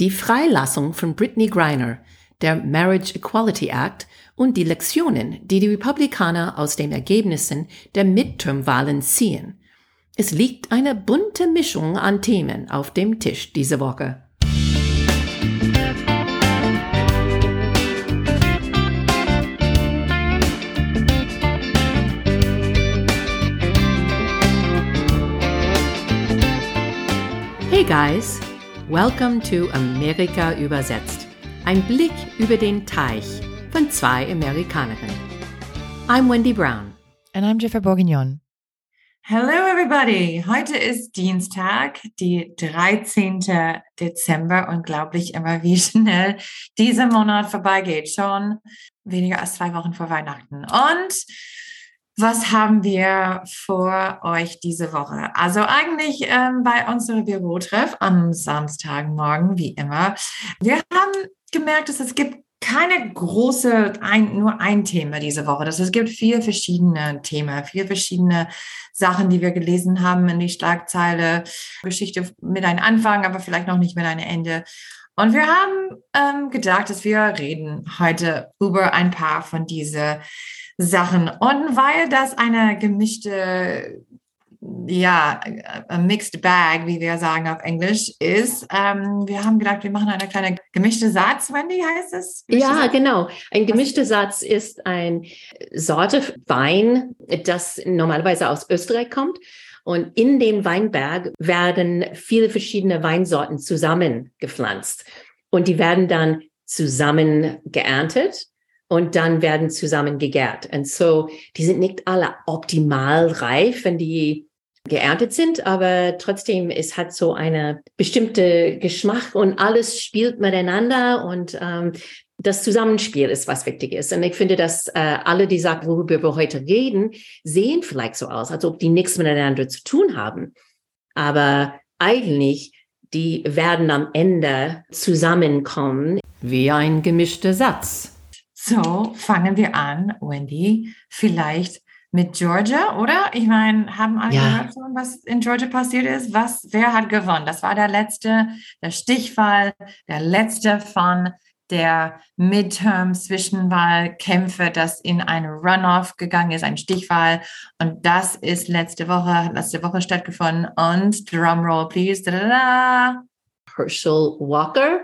die Freilassung von Brittany Griner, der Marriage Equality Act und die Lektionen, die die Republikaner aus den Ergebnissen der Midterm-Wahlen ziehen. Es liegt eine bunte Mischung an Themen auf dem Tisch diese Woche. Hey guys, welcome to Amerika übersetzt. Ein Blick über den Teich von zwei Amerikanerinnen. I'm Wendy Brown. And I'm Jennifer Bourguignon. Hello everybody. Heute ist Dienstag, die 13. Dezember. Unglaublich immer, wie schnell dieser Monat vorbeigeht. Schon weniger als zwei Wochen vor Weihnachten. Und was haben wir vor euch diese Woche? Also eigentlich ähm, bei unserem Bürotreff am Samstagmorgen, wie immer. Wir haben gemerkt, dass es gibt keine große, ein, nur ein Thema diese Woche. Das, es gibt vier verschiedene Themen, vier verschiedene Sachen, die wir gelesen haben in die Schlagzeile. Geschichte mit einem Anfang, aber vielleicht noch nicht mit einem Ende. Und wir haben ähm, gedacht, dass wir reden heute über ein paar von diesen Sachen. Und weil das eine gemischte, ja, a mixed bag, wie wir sagen auf Englisch, ist, ähm, wir haben gedacht, wir machen eine kleine gemischte Satz. Wendy heißt es? Gemischte ja, Satz? genau. Ein gemischter Satz ist ein Sorte Wein, das normalerweise aus Österreich kommt. Und in den Weinberg werden viele verschiedene Weinsorten zusammengepflanzt. Und die werden dann zusammen geerntet und dann werden zusammen gegärt. Und so, die sind nicht alle optimal reif, wenn die geerntet sind, aber trotzdem, es hat so eine bestimmte Geschmack und alles spielt miteinander und ähm, das Zusammenspiel ist, was wichtig ist. Und ich finde, dass äh, alle die Sachen, worüber wir heute reden, sehen vielleicht so aus, als ob die nichts miteinander zu tun haben. Aber eigentlich, die werden am Ende zusammenkommen. Wie ein gemischter Satz. So, fangen wir an, Wendy, vielleicht mit Georgia, oder? Ich meine, haben alle ja. gehört schon, was in Georgia passiert ist? Was, wer hat gewonnen? Das war der letzte, der Stichwahl, der letzte von der Midterm-Zwischenwahlkämpfe, das in eine Runoff gegangen ist, ein Stichwahl. Und das ist letzte Woche, letzte Woche stattgefunden. Und Drumroll, please. Da, da, da. Herschel Walker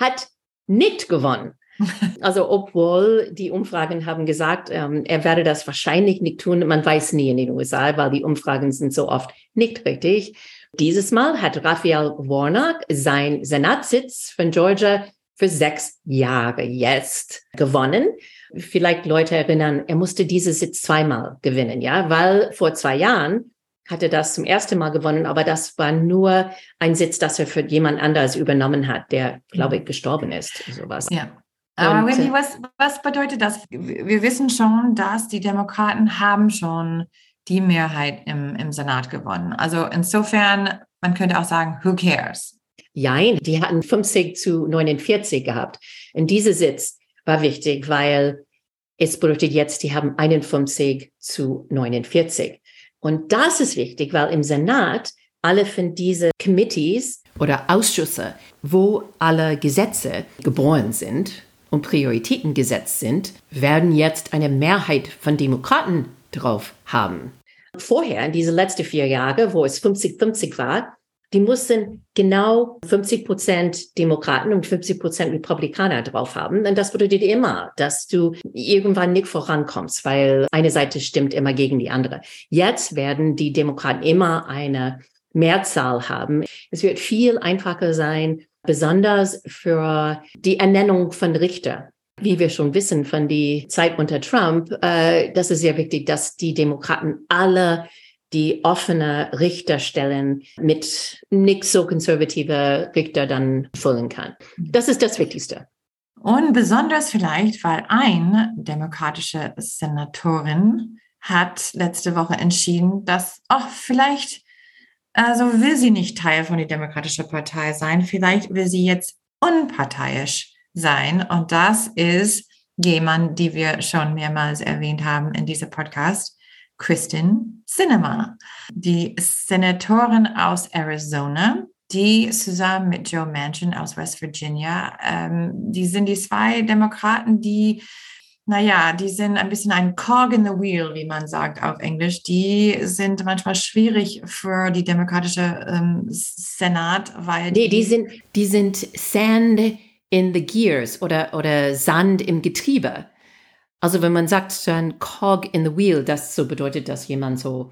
hat nicht gewonnen. Also obwohl die Umfragen haben gesagt, ähm, er werde das wahrscheinlich nicht tun. Man weiß nie in den USA, weil die Umfragen sind so oft nicht richtig. Dieses Mal hat Raphael Warnock sein Senatssitz von Georgia für sechs Jahre jetzt gewonnen. Vielleicht Leute erinnern, er musste diese Sitz zweimal gewinnen, ja, weil vor zwei Jahren hatte das zum ersten Mal gewonnen, aber das war nur ein Sitz, das er für jemand anders übernommen hat, der, glaube ich, gestorben ist. Sowas. Ja. Aber Wendy, äh, was, was bedeutet das? Wir wissen schon, dass die Demokraten haben schon die Mehrheit im, im Senat gewonnen. Also insofern, man könnte auch sagen, who cares? Nein, die hatten 50 zu 49 gehabt. Und dieser Sitz war wichtig, weil es bedeutet jetzt, die haben 51 zu 49. Und das ist wichtig, weil im Senat alle von diesen Committees oder Ausschüsse, wo alle Gesetze geboren sind, und Prioritäten gesetzt sind, werden jetzt eine Mehrheit von Demokraten drauf haben. Vorher, in diese letzten vier Jahre, wo es 50-50 war, die mussten genau 50 Prozent Demokraten und 50 Prozent Republikaner drauf haben. Und das bedeutet immer, dass du irgendwann nicht vorankommst, weil eine Seite stimmt immer gegen die andere. Jetzt werden die Demokraten immer eine Mehrzahl haben. Es wird viel einfacher sein, besonders für die Ernennung von Richter. Wie wir schon wissen von die Zeit unter Trump, äh, das ist sehr wichtig, dass die Demokraten alle die offene Richterstellen mit nicht so konservative Richter dann füllen kann. Das ist das Wichtigste. Und besonders vielleicht, weil ein demokratische Senatorin hat letzte Woche entschieden, dass auch vielleicht also will sie nicht Teil von der Demokratischen Partei sein. Vielleicht will sie jetzt unparteiisch sein. Und das ist jemand, die wir schon mehrmals erwähnt haben in diesem Podcast, Kristen Sinema, die Senatorin aus Arizona, die zusammen mit Joe Manchin aus West Virginia, ähm, die sind die zwei Demokraten, die naja, die sind ein bisschen ein Cog in the Wheel, wie man sagt auf Englisch. Die sind manchmal schwierig für die demokratische ähm, Senat, weil nee, die, die sind die sind Sand in the Gears oder oder Sand im Getriebe. Also wenn man sagt ein Cog in the Wheel, das so bedeutet, dass jemand so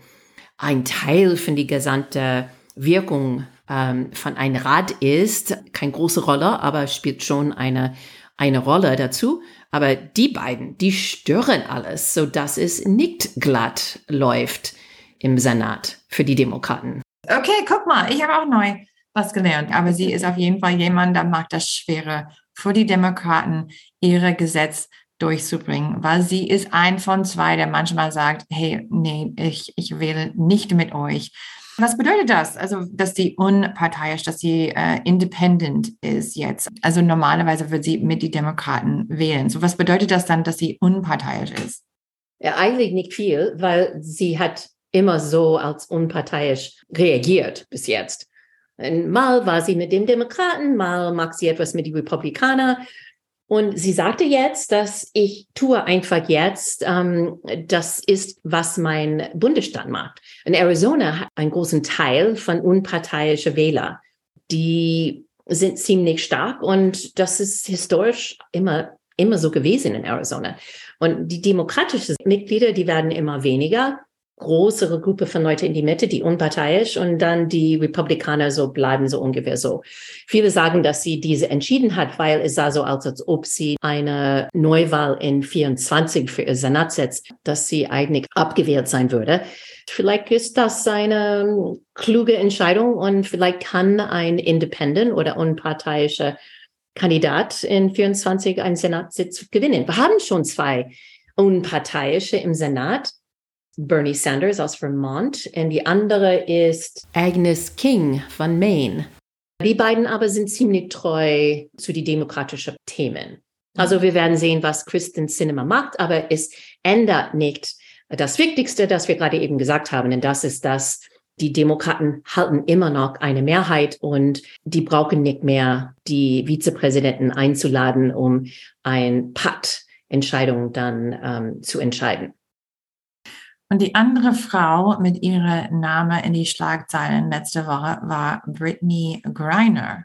ein Teil von die gesamte Wirkung ähm, von einem Rad ist, keine große Rolle, aber spielt schon eine eine Rolle dazu. Aber die beiden, die stören alles, so dass es nicht glatt läuft im Senat für die Demokraten. Okay, guck mal, ich habe auch neu was gelernt. Aber sie ist auf jeden Fall jemand, der macht das schwere für die Demokraten, ihre Gesetz durchzubringen, weil sie ist ein von zwei, der manchmal sagt, hey, nee, ich, ich wähle nicht mit euch. Was bedeutet das? Also, dass sie unparteiisch, dass sie äh, independent ist jetzt. Also normalerweise wird sie mit die Demokraten wählen. So, was bedeutet das dann, dass sie unparteiisch ist? Ja, eigentlich nicht viel, weil sie hat immer so als unparteiisch reagiert bis jetzt. Mal war sie mit dem Demokraten, mal mag sie etwas mit den Republikanern. Und sie sagte jetzt, dass ich tue einfach jetzt, ähm, das ist, was mein Bundesstaat macht. In Arizona hat einen großen Teil von unparteiischen Wähler, die sind ziemlich stark und das ist historisch immer, immer so gewesen in Arizona. Und die demokratischen Mitglieder, die werden immer weniger größere Gruppe von Leuten in die Mitte, die unparteiisch und dann die Republikaner so bleiben so ungefähr so. Viele sagen, dass sie diese entschieden hat, weil es sah so aus, als ob sie eine Neuwahl in 24 für ihr Senat setzt, dass sie eigentlich abgewählt sein würde. Vielleicht ist das eine kluge Entscheidung und vielleicht kann ein Independent oder unparteiischer Kandidat in 24 einen Senatssitz gewinnen. Wir haben schon zwei unparteiische im Senat. Bernie Sanders aus Vermont und die andere ist Agnes King von Maine. Die beiden aber sind ziemlich treu zu den demokratischen Themen. Also wir werden sehen, was Kristen Cinema macht, aber es ändert nicht das Wichtigste, das wir gerade eben gesagt haben, und das ist, dass die Demokraten halten immer noch eine Mehrheit und die brauchen nicht mehr die Vizepräsidenten einzuladen, um ein Pakt-Entscheidung dann ähm, zu entscheiden. Und die andere Frau mit ihrem Name in die Schlagzeilen letzte Woche war Brittany Griner.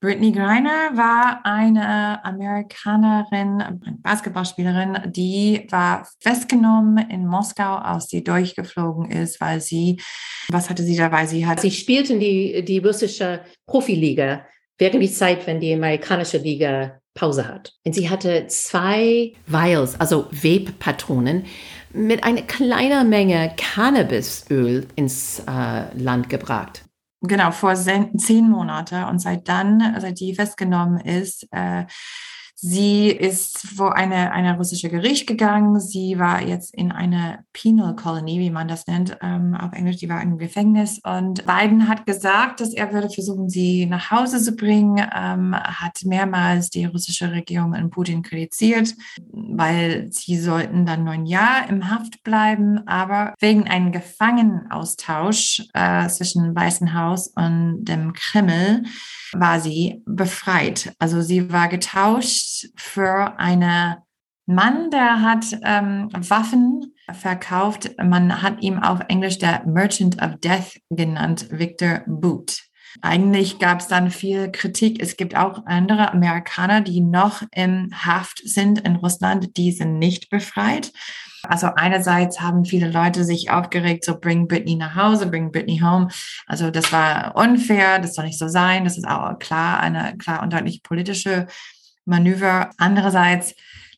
Brittany Griner war eine Amerikanerin, Basketballspielerin, die war festgenommen in Moskau, aus sie durchgeflogen ist, weil sie, was hatte sie dabei? Sie hat. Sie spielt in die, die russische Profiliga während die Zeit, wenn die amerikanische Liga Pause hat. Und sie hatte zwei Vials, also Webpatronen, mit einer kleinen Menge Cannabisöl ins äh, Land gebracht. Genau, vor zehn Monaten. Und seit dann, seit die festgenommen ist, äh, Sie ist vor eine, eine russische Gericht gegangen. Sie war jetzt in einer Penal Colony, wie man das nennt, ähm, auf Englisch. Die war im Gefängnis. Und Biden hat gesagt, dass er würde versuchen, sie nach Hause zu bringen, ähm, hat mehrmals die russische Regierung und Putin kritisiert, weil sie sollten dann neun Jahre im Haft bleiben. Aber wegen einem Gefangenaustausch äh, zwischen Weißen Haus und dem Kreml war sie befreit. Also sie war getauscht für einen Mann, der hat ähm, Waffen verkauft. Man hat ihm auf Englisch der Merchant of Death genannt, Victor Boot. Eigentlich gab es dann viel Kritik. Es gibt auch andere Amerikaner, die noch im Haft sind in Russland, die sind nicht befreit. Also einerseits haben viele Leute sich aufgeregt, so bring Britney nach Hause, bring Britney home. Also das war unfair, das soll nicht so sein. Das ist auch klar eine klar und deutlich politische Manöver. Andererseits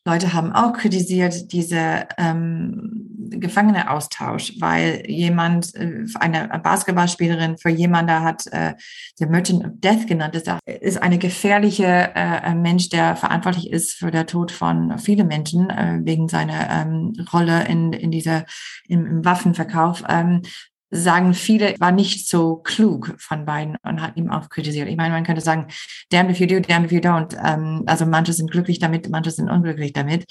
Leute haben auch kritisiert diese ähm, Gefangeneaustausch, weil jemand, äh, eine Basketballspielerin für jemanden hat äh, der Merchant of Death genannt, ist, ist eine gefährliche äh, Mensch, der verantwortlich ist für den Tod von vielen Menschen äh, wegen seiner ähm, Rolle in, in dieser, im, im Waffenverkauf. Ähm, sagen viele, war nicht so klug von beiden und hat ihm auch kritisiert. Ich meine, man könnte sagen, damn if you do, damn if you don't. Ähm, also manche sind glücklich damit, manche sind unglücklich damit.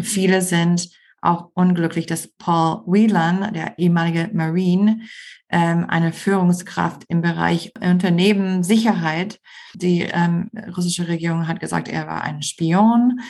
Viele sind auch unglücklich, dass Paul Whelan, der ehemalige Marine, ähm, eine Führungskraft im Bereich Unternehmenssicherheit, die ähm, russische Regierung hat gesagt, er war ein Spion.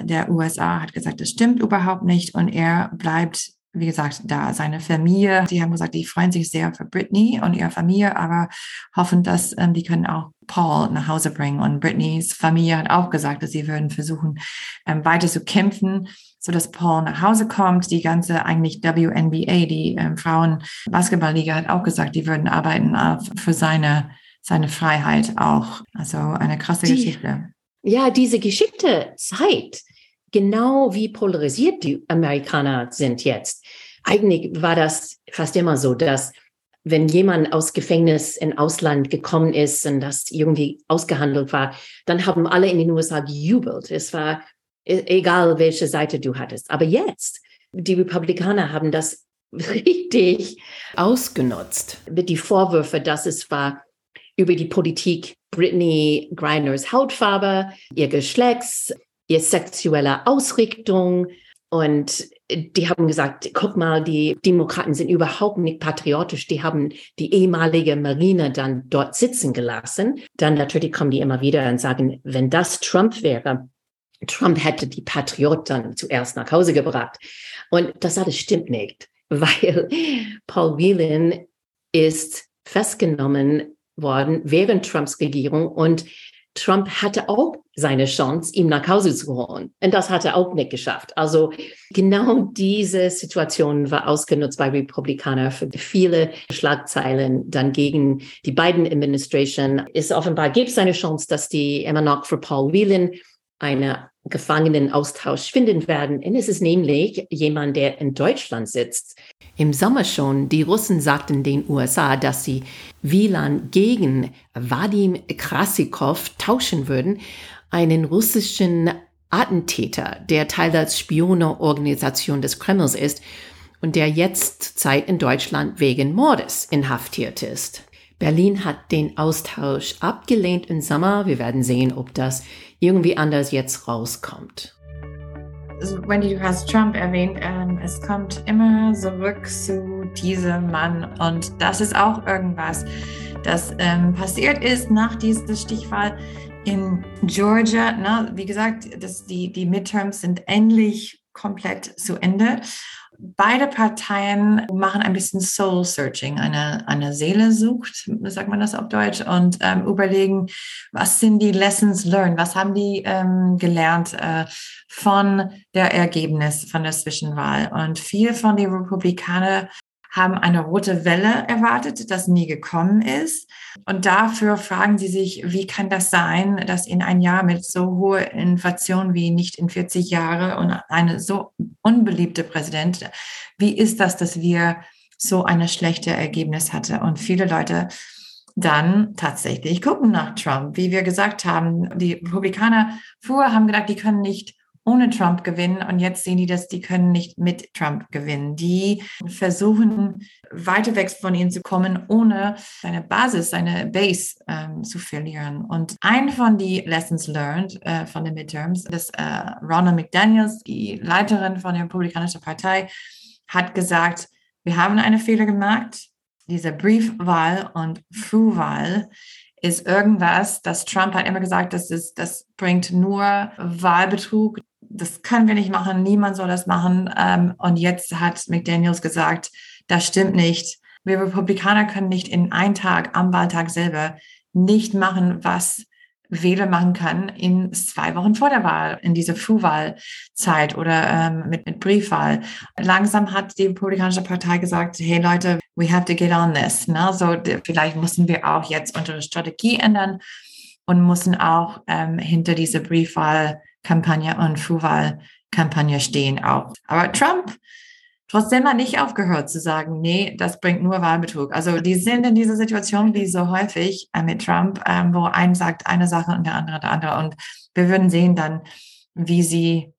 Der USA hat gesagt, das stimmt überhaupt nicht und er bleibt wie gesagt, da seine Familie, die haben gesagt, die freuen sich sehr für Britney und ihre Familie, aber hoffen, dass ähm, die können auch Paul nach Hause bringen. Und Britneys Familie hat auch gesagt, dass sie würden versuchen, ähm, weiter zu kämpfen, so dass Paul nach Hause kommt. Die ganze eigentlich WNBA, die ähm, Frauen Basketballliga, hat auch gesagt, die würden arbeiten auf, für seine seine Freiheit auch. Also eine krasse die, Geschichte. Ja, diese Geschichte zeigt, genau wie polarisiert die Amerikaner sind jetzt. Eigentlich war das fast immer so, dass wenn jemand aus Gefängnis in Ausland gekommen ist und das irgendwie ausgehandelt war, dann haben alle in den USA gejubelt. Es war e-, egal, welche Seite du hattest. Aber jetzt, die Republikaner haben das richtig ausgenutzt. Die Vorwürfe, dass es war über die Politik Britney Griners Hautfarbe, ihr Geschlechts, ihr sexuelle Ausrichtung. Und die haben gesagt, guck mal, die Demokraten sind überhaupt nicht patriotisch. Die haben die ehemalige Marine dann dort sitzen gelassen. Dann natürlich kommen die immer wieder und sagen, wenn das Trump wäre, Trump hätte die Patrioten zuerst nach Hause gebracht. Und das alles stimmt nicht, weil Paul Whelan ist festgenommen worden während Trumps Regierung und Trump hatte auch seine Chance, ihm nach Hause zu holen. Und das hat er auch nicht geschafft. Also genau diese Situation war ausgenutzt bei Republikanern für viele Schlagzeilen dann gegen die Biden Administration. Ist offenbar gibt es eine Chance, dass die immer noch für Paul Whelan eine Gefangenenaustausch finden werden. Und es ist nämlich jemand, der in Deutschland sitzt. Im Sommer schon, die Russen sagten den USA, dass sie Wieland gegen Vadim Krasikov tauschen würden, einen russischen Attentäter, der Teil der Spioneorganisation des Kremls ist und der jetzt Zeit in Deutschland wegen Mordes inhaftiert ist. Berlin hat den Austausch abgelehnt im Sommer. Wir werden sehen, ob das irgendwie anders jetzt rauskommt. Wendy, du hast Trump erwähnt. Ähm, es kommt immer zurück zu diesem Mann. Und das ist auch irgendwas, das ähm, passiert ist nach dieser Stichwahl in Georgia. Ne? Wie gesagt, das, die, die Midterms sind endlich komplett zu Ende beide Parteien machen ein bisschen Soul Searching, eine, eine Seele sucht, sagt man das auf Deutsch, und ähm, überlegen, was sind die Lessons learned, was haben die ähm, gelernt äh, von der Ergebnis von der Zwischenwahl. Und viele von den Republikanern haben eine rote Welle erwartet, das nie gekommen ist. Und dafür fragen sie sich, wie kann das sein, dass in ein Jahr mit so hoher Inflation wie nicht in 40 Jahre und eine so unbeliebte Präsident, wie ist das, dass wir so eine schlechte Ergebnis hatte? Und viele Leute dann tatsächlich gucken nach Trump. Wie wir gesagt haben, die Republikaner vorher haben gedacht, die können nicht ohne Trump gewinnen und jetzt sehen die, dass die können nicht mit Trump gewinnen. Die versuchen weiter weg von ihnen zu kommen, ohne seine Basis, seine Base ähm, zu verlieren. Und ein von die Lessons learned äh, von den Midterms, das äh, Ronald McDaniels, die Leiterin von der Republikanischen Partei, hat gesagt, wir haben eine Fehler gemacht. Diese Briefwahl und Frühwahl ist irgendwas, das Trump hat immer gesagt, das, ist, das bringt nur Wahlbetrug, das können wir nicht machen, niemand soll das machen. Ähm, und jetzt hat McDaniels gesagt, das stimmt nicht. Wir Republikaner können nicht in einem Tag am Wahltag selber nicht machen, was Wähler machen kann in zwei Wochen vor der Wahl, in diese Frühwahlzeit oder ähm, mit, mit Briefwahl. Langsam hat die Republikanische Partei gesagt, hey Leute, we have to get on this. Ne? So, vielleicht müssen wir auch jetzt unsere Strategie ändern und müssen auch ähm, hinter diese Briefwahl Kampagne und Frühwahlkampagne stehen auch. Aber Trump trotzdem hat nicht aufgehört zu sagen, nee, das bringt nur Wahlbetrug. Also die sind in dieser Situation wie so häufig äh, mit Trump, ähm, wo ein sagt eine Sache und der andere der andere. Und wir würden sehen dann, wie sie,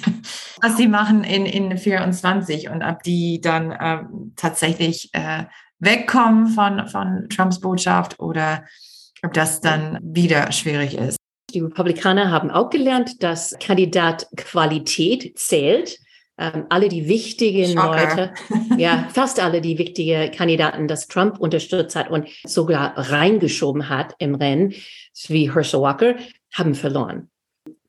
was sie machen in, in 24 und ob die dann äh, tatsächlich äh, wegkommen von, von Trumps Botschaft oder ob das dann wieder schwierig ist. Die Republikaner haben auch gelernt, dass Kandidatqualität zählt. ähm, alle die wichtigen Schocker. Leute, ja, fast alle die wichtigen Kandidaten, dass Trump unterstützt hat und sogar reingeschoben hat im Rennen, wie Herschel Walker, haben verloren.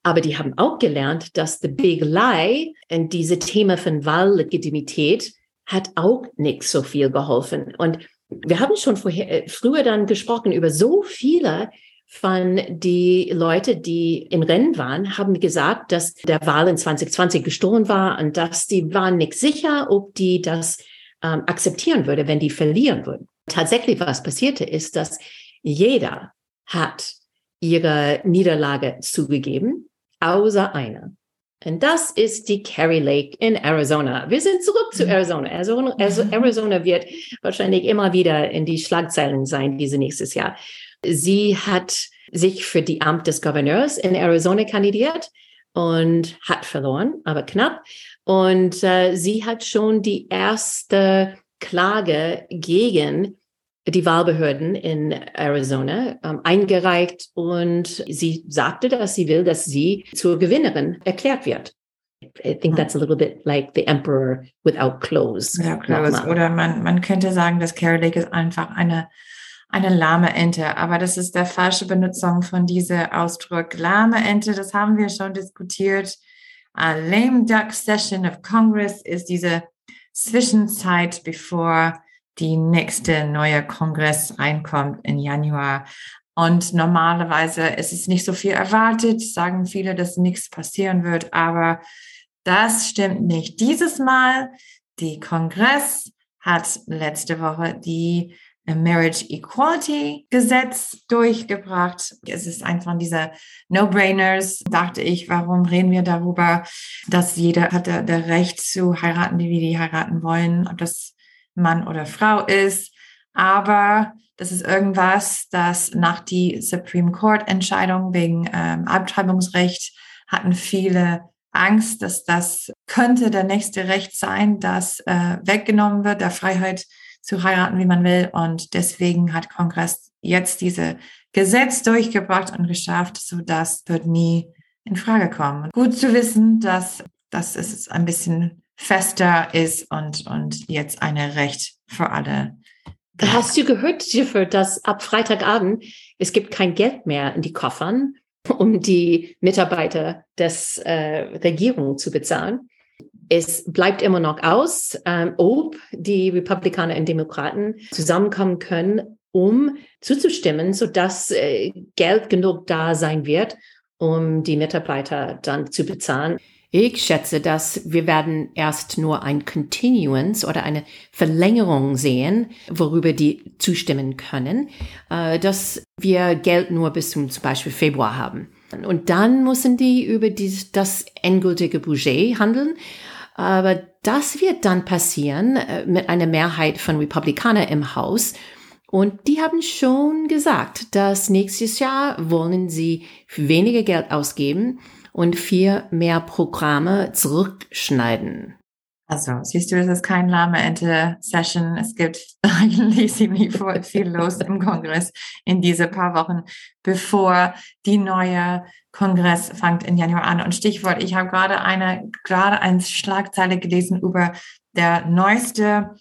Aber die haben auch gelernt, dass the big lie in diese Thema von Wahllegitimität hat auch nicht so viel geholfen. Und wir haben schon vorher, äh, früher dann gesprochen über so viele von die Leute, die im Rennen waren, haben gesagt, dass der Wahl in 2020 gestohlen war und dass die waren nicht sicher, ob die das ähm, akzeptieren würde, wenn die verlieren würden. Tatsächlich, was passierte, ist, dass jeder hat ihre Niederlage zugegeben, außer einer. Und das ist die Carrie Lake in Arizona. Wir sind zurück zu mhm. Arizona. Arizona, also Arizona wird wahrscheinlich immer wieder in die Schlagzeilen sein, diese nächstes Jahr. Sie hat sich für die Amt des Gouverneurs in Arizona kandidiert und hat verloren, aber knapp. Und äh, sie hat schon die erste Klage gegen die Wahlbehörden in Arizona ähm, eingereicht und sie sagte, dass sie will, dass sie zur Gewinnerin erklärt wird. I think that's a little bit like the emperor without clothes. Without clothes. Oder man, man könnte sagen, dass Carrie Lake ist einfach eine, eine lahme Ente. Aber das ist der falsche Benutzung von diesem Ausdruck. Lahme Ente, das haben wir schon diskutiert. A lame duck session of Congress ist diese Zwischenzeit, bevor die nächste neue Kongress reinkommt im Januar. Und normalerweise ist es nicht so viel erwartet, sagen viele, dass nichts passieren wird, aber das stimmt nicht. Dieses Mal, die Kongress hat letzte Woche die Marriage Equality Gesetz durchgebracht. Es ist einfach dieser No-Brainers, dachte ich, warum reden wir darüber, dass jeder hat der, der Recht zu heiraten, wie die heiraten wollen, ob das Mann oder Frau ist. Aber das ist irgendwas, das nach die Supreme Court Entscheidung wegen ähm, Abtreibungsrecht hatten viele Angst, dass das könnte der nächste Recht sein, das äh, weggenommen wird, der Freiheit zu heiraten, wie man will. Und deswegen hat Kongress jetzt diese Gesetz durchgebracht und geschafft, so das wird nie in Frage kommen. Gut zu wissen, dass das ist ein bisschen fester ist und, und jetzt eine Recht für alle. Hast du gehört, Jennifer, dass ab Freitagabend es gibt kein Geld mehr in die Koffern, um die Mitarbeiter des äh, Regierung zu bezahlen? Es bleibt immer noch aus, ähm, ob die Republikaner und Demokraten zusammenkommen können, um zuzustimmen, sodass äh, Geld genug da sein wird, um die Mitarbeiter dann zu bezahlen. Ich schätze, dass wir werden erst nur ein Continuance oder eine Verlängerung sehen, worüber die zustimmen können, äh, dass wir Geld nur bis zum, zum Beispiel Februar haben. Und dann müssen die über dies, das endgültige Budget handeln. Aber das wird dann passieren äh, mit einer Mehrheit von Republikanern im Haus. Und die haben schon gesagt, dass nächstes Jahr wollen sie weniger Geld ausgeben und vier mehr Programme zurückschneiden. Also, siehst du, es ist kein lahme Ente-Session. Es gibt eigentlich ziemlich viel los im Kongress in diese paar Wochen, bevor die neue Kongress fängt im Januar an. Und Stichwort, ich habe gerade eine, gerade eine Schlagzeile gelesen über der neueste,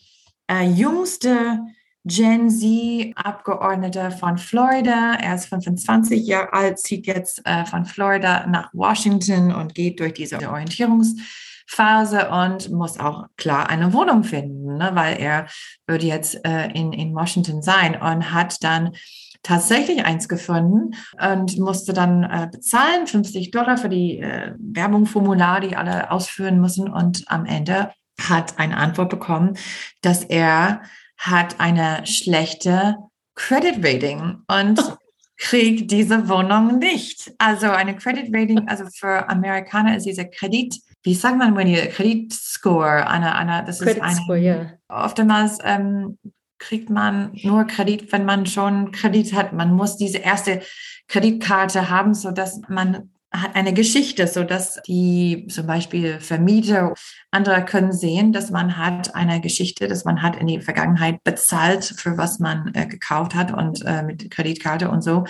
äh, jüngste Gen Z-Abgeordneter von Florida. Er ist 25 Jahre alt, zieht jetzt äh, von Florida nach Washington und geht durch diese Orientierungsphase und muss auch klar eine Wohnung finden, ne, weil er würde jetzt äh, in, in Washington sein und hat dann tatsächlich eins gefunden und musste dann äh, bezahlen, 50 Dollar für die äh, Werbungformular, die alle ausführen müssen. Und am Ende hat eine Antwort bekommen, dass er hat eine schlechte Credit Rating und kriegt diese Wohnung nicht. Also eine Credit Rating, also für Amerikaner ist diese Kredit, wie sagt man, wenn ihr Kreditscore, eine, eine, das Credit ist eine, Score, yeah. oftmals ähm, kriegt man nur Kredit, wenn man schon Kredit hat. Man muss diese erste Kreditkarte haben, so dass man hat eine Geschichte, so dass die zum Beispiel Vermieter, andere können sehen, dass man hat eine Geschichte, dass man hat in die Vergangenheit bezahlt, für was man äh, gekauft hat und äh, mit Kreditkarte und so.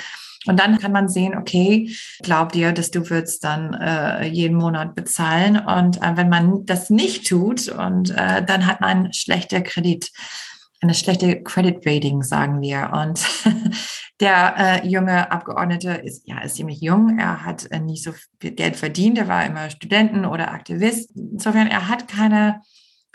Und dann kann man sehen, okay, glaubt ihr, dass du würdest dann äh, jeden Monat bezahlen? Und äh, wenn man das nicht tut, und äh, dann hat man schlechter Kredit eine schlechte Credit Rating, sagen wir. Und der äh, junge Abgeordnete ist ja ist ziemlich jung. Er hat äh, nicht so viel Geld verdient. Er war immer Studenten oder Aktivist. Insofern er hat keine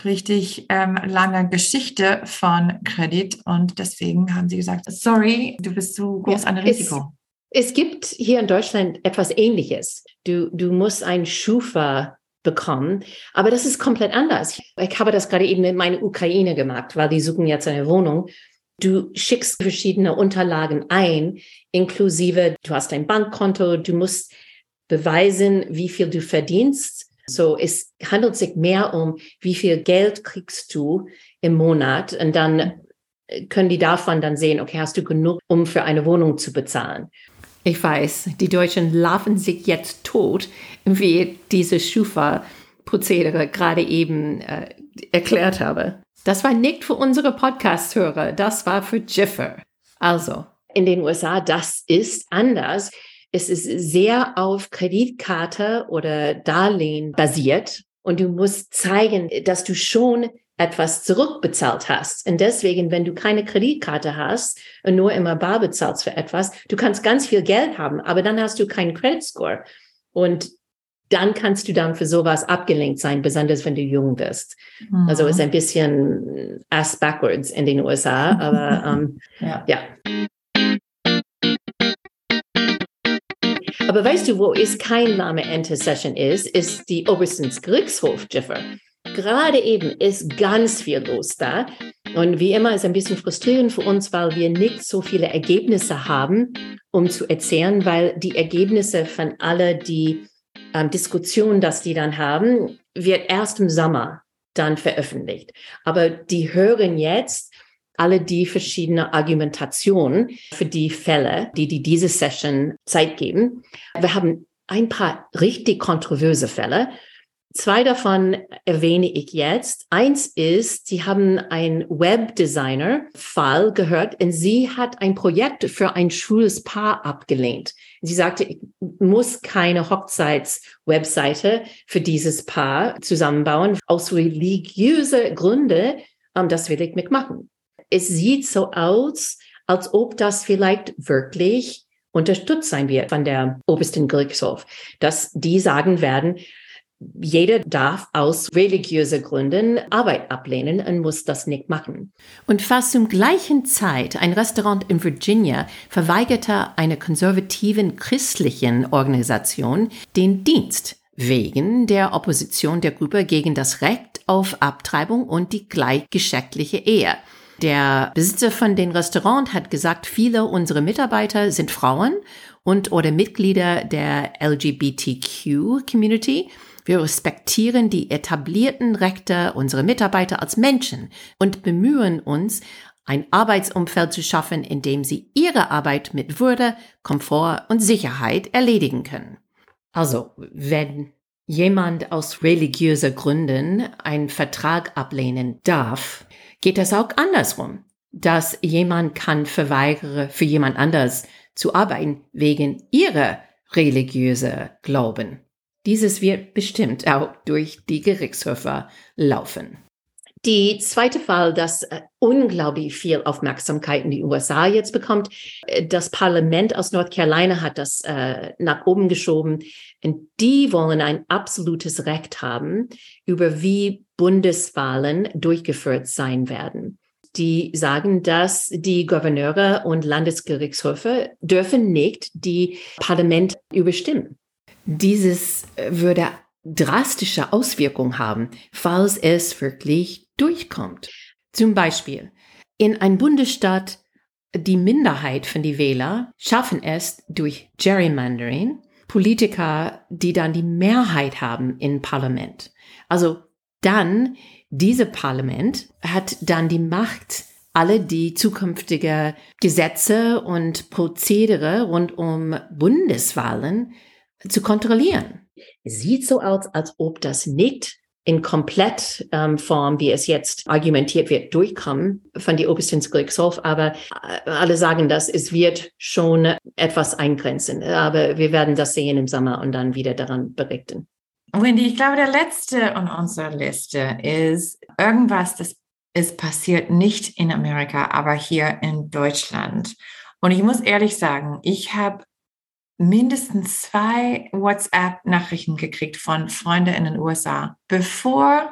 richtig ähm, lange Geschichte von Kredit und deswegen haben sie gesagt, sorry, du bist zu groß ja, an Risiko. Es, es gibt hier in Deutschland etwas Ähnliches. Du, du musst ein Schufa bekommen. Aber das ist komplett anders. Ich habe das gerade eben in meiner Ukraine gemacht, weil die suchen jetzt eine Wohnung. Du schickst verschiedene Unterlagen ein, inklusive, du hast ein Bankkonto, du musst beweisen, wie viel du verdienst. So, es handelt sich mehr um, wie viel Geld kriegst du im Monat und dann können die davon dann sehen, okay, hast du genug, um für eine Wohnung zu bezahlen. Ich weiß, die Deutschen laufen sich jetzt tot, wie diese Schufa-Prozedere gerade eben äh, erklärt habe. Das war nicht für unsere Podcast-Hörer, das war für Jiffer. Also, in den USA, das ist anders. Es ist sehr auf Kreditkarte oder Darlehen basiert und du musst zeigen, dass du schon etwas zurückbezahlt hast. Und deswegen, wenn du keine Kreditkarte hast und nur immer bar bezahlst für etwas, du kannst ganz viel Geld haben, aber dann hast du keinen Credit Score. Und dann kannst du dann für sowas abgelenkt sein, besonders wenn du jung bist. Mhm. Also ist ein bisschen ass backwards in den USA, aber ähm, ja. ja. Aber weißt du, wo es kein Lame Enter Session ist, ist die Oberstens Gerichtshof, Jiffer gerade eben ist ganz viel los da. Und wie immer ist ein bisschen frustrierend für uns, weil wir nicht so viele Ergebnisse haben, um zu erzählen, weil die Ergebnisse von aller die ähm, Diskussionen, dass die dann haben, wird erst im Sommer dann veröffentlicht. Aber die hören jetzt alle die verschiedenen Argumentationen für die Fälle, die die diese Session Zeit geben. Wir haben ein paar richtig kontroverse Fälle Zwei davon erwähne ich jetzt. Eins ist, Sie haben einen Webdesigner-Fall gehört und sie hat ein Projekt für ein schwules Paar abgelehnt. Sie sagte, ich muss keine Hochzeits-Webseite für dieses Paar zusammenbauen. Aus religiösen Gründen, um, das will ich mitmachen. Es sieht so aus, als ob das vielleicht wirklich unterstützt sein wird von der obersten Gerichtshof, dass die sagen werden, jeder darf aus religiösen Gründen Arbeit ablehnen und muss das nicht machen. Und fast zum gleichen Zeit ein Restaurant in Virginia verweigerte einer konservativen christlichen Organisation den Dienst wegen der Opposition der Gruppe gegen das Recht auf Abtreibung und die gleichgeschlechtliche Ehe. Der Besitzer von dem Restaurant hat gesagt, viele unserer Mitarbeiter sind Frauen und oder Mitglieder der LGBTQ Community wir respektieren die etablierten Rechte unserer Mitarbeiter als Menschen und bemühen uns, ein Arbeitsumfeld zu schaffen, in dem sie ihre Arbeit mit Würde, Komfort und Sicherheit erledigen können. Also, wenn jemand aus religiöser Gründen einen Vertrag ablehnen darf, geht es auch andersrum, dass jemand kann verweigere, für jemand anders zu arbeiten wegen ihrer religiöser Glauben. Dieses wird bestimmt auch durch die Gerichtshöfe laufen. Die zweite Fall, das äh, unglaublich viel Aufmerksamkeit in die USA jetzt bekommt, äh, das Parlament aus North Carolina hat das äh, nach oben geschoben. Und die wollen ein absolutes Recht haben, über wie Bundeswahlen durchgeführt sein werden. Die sagen, dass die Gouverneure und Landesgerichtshöfe dürfen nicht die Parlament überstimmen. Dieses würde drastische Auswirkungen haben, falls es wirklich durchkommt. Zum Beispiel, in einem Bundesstaat, die Minderheit von die Wähler schaffen es durch Gerrymandering, Politiker, die dann die Mehrheit haben im Parlament. Also dann, diese Parlament hat dann die Macht, alle die zukünftige Gesetze und Prozedere rund um Bundeswahlen zu kontrollieren. Sieht so aus, als ob das nicht in Komplettform, ähm, wie es jetzt argumentiert wird, durchkommen von die obersten Gerichtshof. Aber äh, alle sagen das, es wird schon etwas eingrenzen. Aber wir werden das sehen im Sommer und dann wieder daran berichten. Wendy, ich glaube, der letzte on unserer Liste ist irgendwas, das ist passiert nicht in Amerika, aber hier in Deutschland. Und ich muss ehrlich sagen, ich habe mindestens zwei WhatsApp-Nachrichten gekriegt von Freunden in den USA, bevor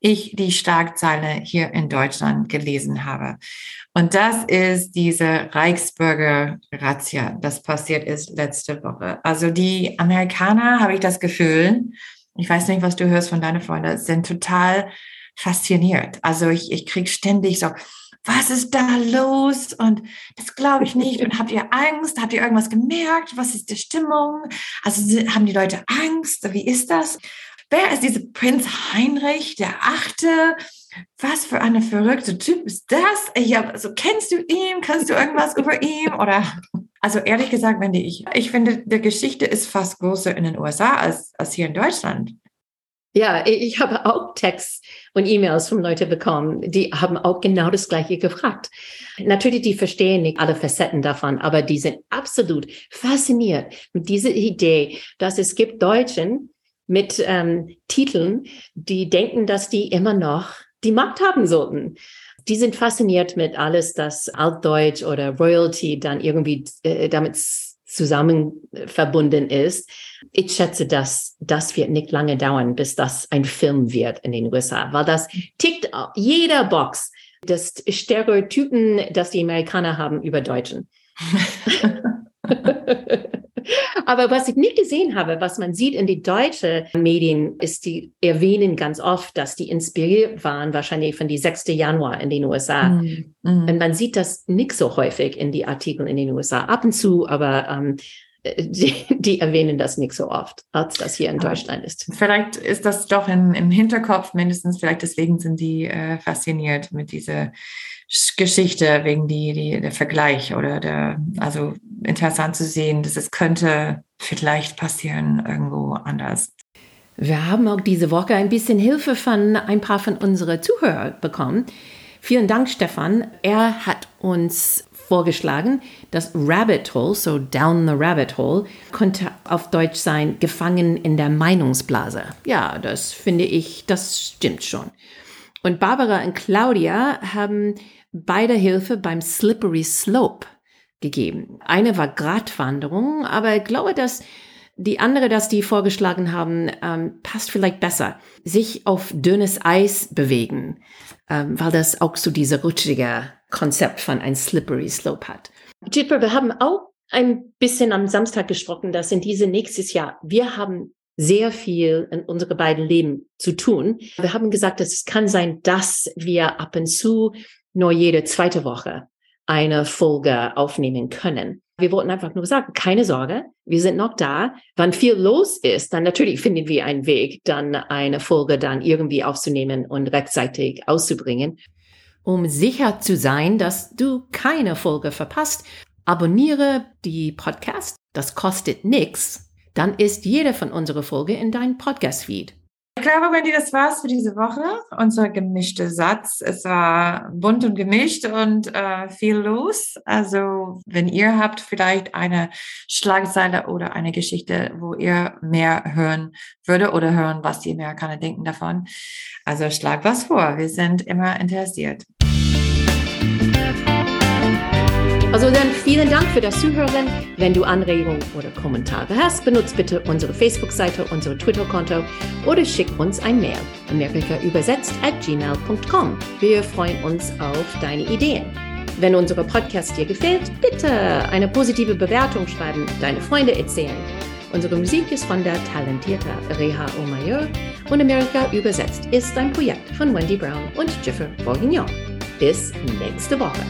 ich die Schlagzeile hier in Deutschland gelesen habe. Und das ist diese Reichsbürger-Razzia, das passiert ist letzte Woche. Also die Amerikaner, habe ich das Gefühl, ich weiß nicht, was du hörst von deinen Freunden, sind total fasziniert. Also ich, ich kriege ständig so, was ist da los? Und das glaube ich nicht. Und habt ihr Angst? Habt ihr irgendwas gemerkt? Was ist die Stimmung? Also haben die Leute Angst? Wie ist das? Wer ist dieser Prinz Heinrich, der Achte? Was für eine verrückte Typ ist das? Hab, also kennst du ihn? Kannst du irgendwas über ihn? Oder also ehrlich gesagt, wenn ich, ich finde, die Geschichte ist fast größer in den USA als, als hier in Deutschland. Ja, ich habe auch Texts und E-Mails von Leuten bekommen, die haben auch genau das Gleiche gefragt. Natürlich, die verstehen nicht alle Facetten davon, aber die sind absolut fasziniert mit dieser Idee, dass es gibt Deutschen mit ähm, Titeln, die denken, dass die immer noch die Macht haben sollten. Die sind fasziniert mit alles, das Altdeutsch oder Royalty dann irgendwie äh, damit zusammen verbunden ist. Ich schätze, dass das wird nicht lange dauern, bis das ein Film wird in den USA, weil das tickt jeder Box das Stereotypen, das die Amerikaner haben über Deutschen. Aber was ich nicht gesehen habe, was man sieht in die deutschen Medien, ist, die erwähnen ganz oft, dass die inspiriert waren, wahrscheinlich von die 6. Januar in den USA. Mm, mm. Und man sieht das nicht so häufig in die Artikel in den USA. Ab und zu, aber ähm, die, die, erwähnen das nicht so oft, als das hier in Deutschland ist. Vielleicht ist das doch im, im Hinterkopf mindestens, vielleicht deswegen sind die äh, fasziniert mit dieser Geschichte wegen die, die, der Vergleich oder der, also interessant zu sehen, dass es könnte vielleicht passieren irgendwo anders. Wir haben auch diese Woche ein bisschen Hilfe von ein paar von unseren Zuhörern bekommen. Vielen Dank, Stefan. Er hat uns vorgeschlagen, das Rabbit Hole, so Down the Rabbit Hole, könnte auf Deutsch sein, gefangen in der Meinungsblase. Ja, das finde ich, das stimmt schon. Und Barbara und Claudia haben beide Hilfe beim Slippery Slope gegeben. Eine war Gratwanderung, aber ich glaube, dass die andere, dass die vorgeschlagen haben, ähm, passt vielleicht besser. Sich auf dünnes Eis bewegen, ähm, weil das auch so diese rutschige Konzept von ein Slippery Slope hat. Jitper, wir haben auch ein bisschen am Samstag gesprochen, dass in diesem nächstes Jahr, wir haben sehr viel in unsere beiden Leben zu tun. Wir haben gesagt, dass es kann sein, dass wir ab und zu nur jede zweite Woche eine Folge aufnehmen können. Wir wollten einfach nur sagen, keine Sorge, wir sind noch da. Wann viel los ist, dann natürlich finden wir einen Weg, dann eine Folge dann irgendwie aufzunehmen und rechtzeitig auszubringen. Um sicher zu sein, dass du keine Folge verpasst, abonniere die Podcast. Das kostet nichts. Dann ist jede von unserer Folge in dein Podcast-Feed. Ich glaube, Wendy, das war's für diese Woche. Unser gemischter Satz. Es war bunt und gemischt und äh, viel los. Also, wenn ihr habt vielleicht eine Schlagzeile oder eine Geschichte, wo ihr mehr hören würde oder hören, was die Amerikaner denken davon. Also schlag was vor. Wir sind immer interessiert. Also dann vielen Dank für das Zuhören. Wenn du Anregungen oder Kommentare hast, benutzt bitte unsere Facebook-Seite, unser Twitter-Konto oder schick uns ein Mail. Amerika übersetzt at gmail.com. Wir freuen uns auf deine Ideen. Wenn unser Podcast dir gefällt, bitte eine positive Bewertung schreiben, deine Freunde erzählen. Unsere Musik ist von der talentierten Reha Omayor und Amerika übersetzt ist ein Projekt von Wendy Brown und Jiffer Bourguignon. Bis nächste Woche.